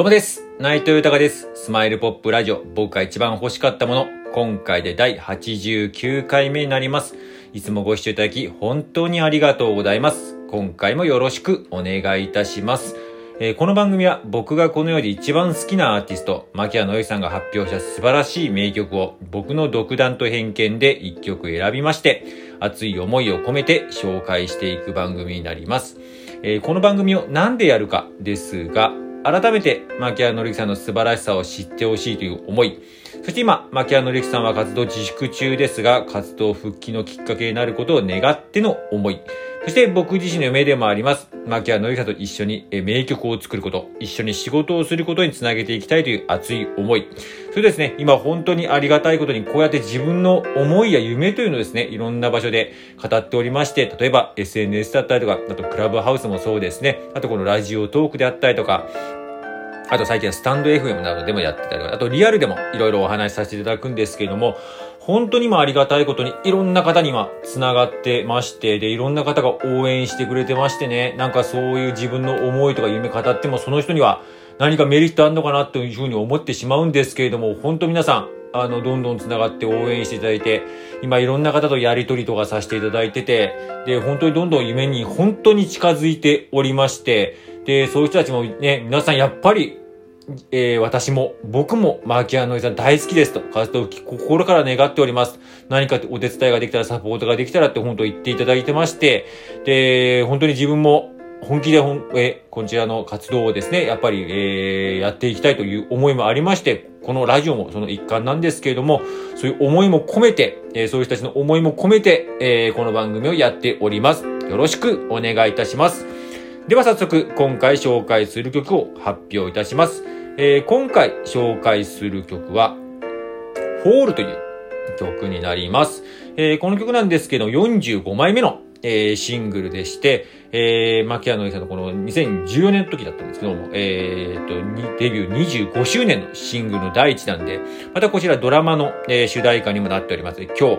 どうもです。内藤豊です。スマイルポップラジオ、僕が一番欲しかったもの、今回で第89回目になります。いつもご視聴いただき、本当にありがとうございます。今回もよろしくお願いいたします。えーこの番組は僕がこの世で一番好きなアーティスト、牧谷の之さんが発表した素晴らしい名曲を僕の独断と偏見で一曲選びまして、熱い思いを込めて紹介していく番組になります。えーこの番組をなんでやるかですが、改めて、牧谷の之さんの素晴らしさを知ってほしいという思い、そして今、牧谷の之さんは活動自粛中ですが、活動復帰のきっかけになることを願っての思い、そして僕自身の夢でもあります、牧谷の之さんと一緒に名曲を作ること、一緒に仕事をすることにつなげていきたいという熱い思い。それですね、今本当にありがたいことにこうやって自分の思いや夢というのをですね、いろんな場所で語っておりまして、例えば SNS だったりとか、あとクラブハウスもそうですね、あとこのラジオトークであったりとか、あと最近はスタンド FM などでもやってたり、あとリアルでもいろいろお話しさせていただくんですけれども、本当に今ありがたいことにいろんな方に今繋がってまして、で、いろんな方が応援してくれてましてね、なんかそういう自分の思いとか夢語ってもその人には何かメリットあるのかなというふうに思ってしまうんですけれども、本当皆さん、あの、どんどん繋がって応援していただいて、今いろんな方とやりとりとかさせていただいてて、で、本当にどんどん夢に本当に近づいておりまして、で、そういう人たちもね、皆さんやっぱりえー私も、僕も、マーキアノイさん大好きですと、活動を心から願っております。何かお手伝いができたら、サポートができたらって本当言っていただいてまして、で、本当に自分も本気でほん、えーこちらの活動をですね、やっぱり、えーやっていきたいという思いもありまして、このラジオもその一環なんですけれども、そういう思いも込めて、えーそういう人たちの思いも込めて、えーこの番組をやっております。よろしくお願いいたします。では早速、今回紹介する曲を発表いたします。えー今回紹介する曲は、フォールという曲になります。えーこの曲なんですけど、45枚目の、えーシングルでして、えー、マキアノイさんのこの2014年の時だったんですけども、えー、と、デビュー25周年のシングルの第一弾で、またこちらドラマの、えー主題歌にもなっております。今日、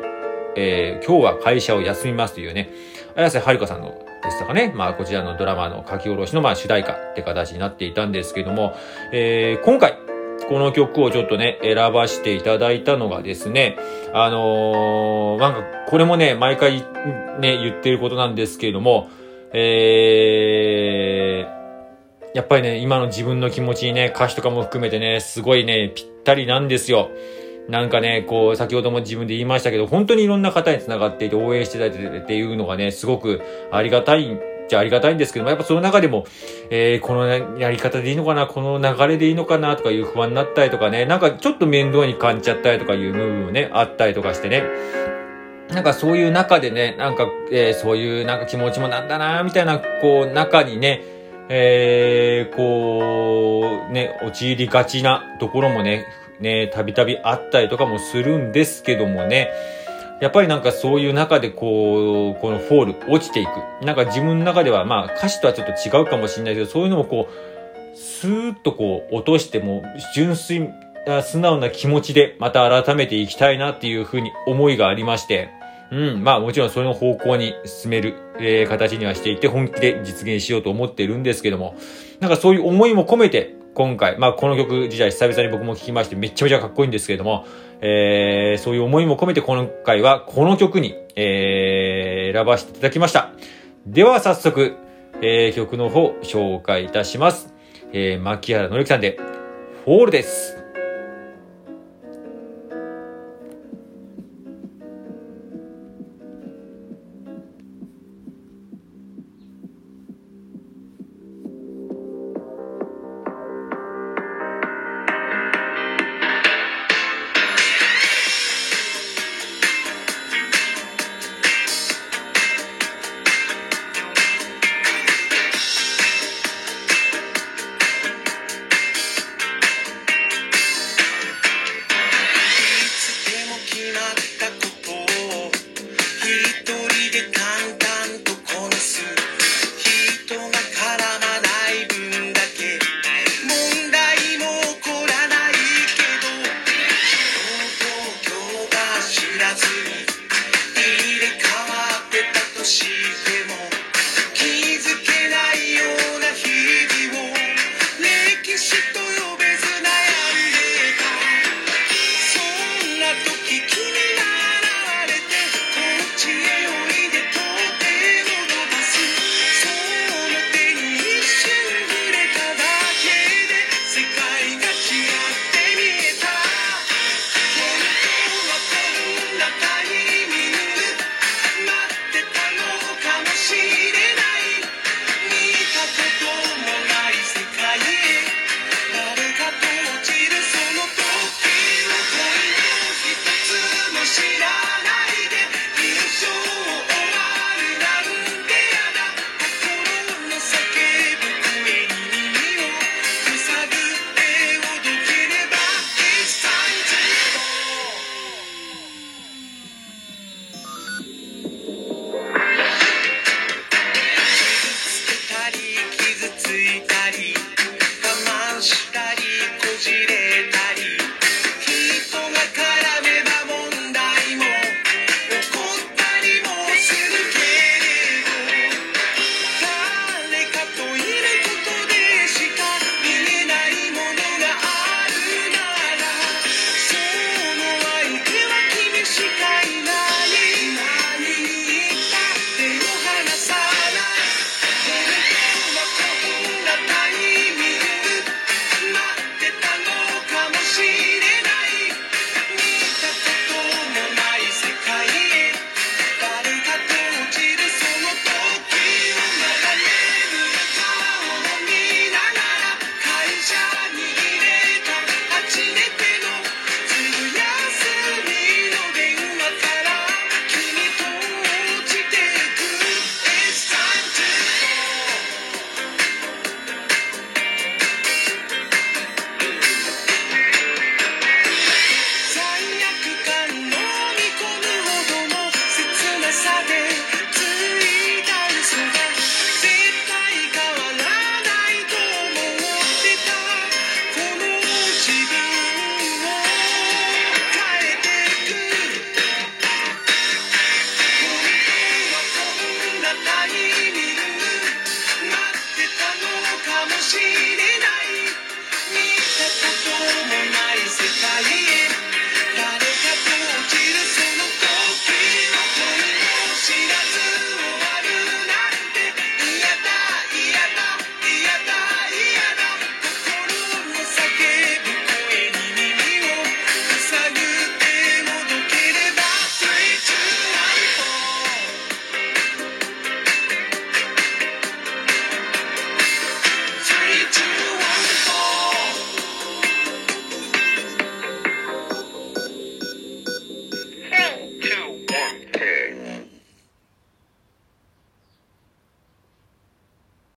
えー今日は会社を休みますというね、綾瀬はるかさんのですとかね、まあこちらのドラマの書き下ろしのまあ主題歌って形になっていたんですけども、えー今回、この曲をちょっとね、選ばせていただいたのがですね、あのーなんか、これもね、毎回ね、言ってることなんですけれども、えー、やっぱりね、今の自分の気持ちにね、歌詞とかも含めてね、すごいね、ぴったりなんですよ。なんかね、こう、先ほども自分で言いましたけど、本当にいろんな方に繋がっていて応援していただいてっていうのがね、すごくありがたいんじゃありがたいんですけども、やっぱその中でも、えー、このやり方でいいのかな、この流れでいいのかなとかいう不安になったりとかね、なんかちょっと面倒に感じちゃったりとかいう部分もね、あったりとかしてね。なんかそういう中でね、なんか、えーそういうなんか気持ちもなんだな、みたいな、こう、中にね、えー、こう、ね、陥りがちなところもね、ね、たびたびあったりとかもするんですけどもね、やっぱりなんかそういう中でこう、このフォール、落ちていく。なんか自分の中ではまあ歌詞とはちょっと違うかもしれないけど、そういうのもこう、スーッとこう落としても、純粋、素直な気持ちでまた改めていきたいなっていうふうに思いがありまして、うん、まあもちろんその方向に進める、えー形にはしていて本気で実現しようと思ってるんですけども、なんかそういう思いも込めて、今回、まあこの曲自体久々に僕も聴きましてめちゃめちゃかっこいいんですけれども、えーそういう思いも込めて今回はこの曲に、えー選ばせていただきました。では早速、えー曲の方紹介いたします。えー、牧原のりきさんで、フォールです。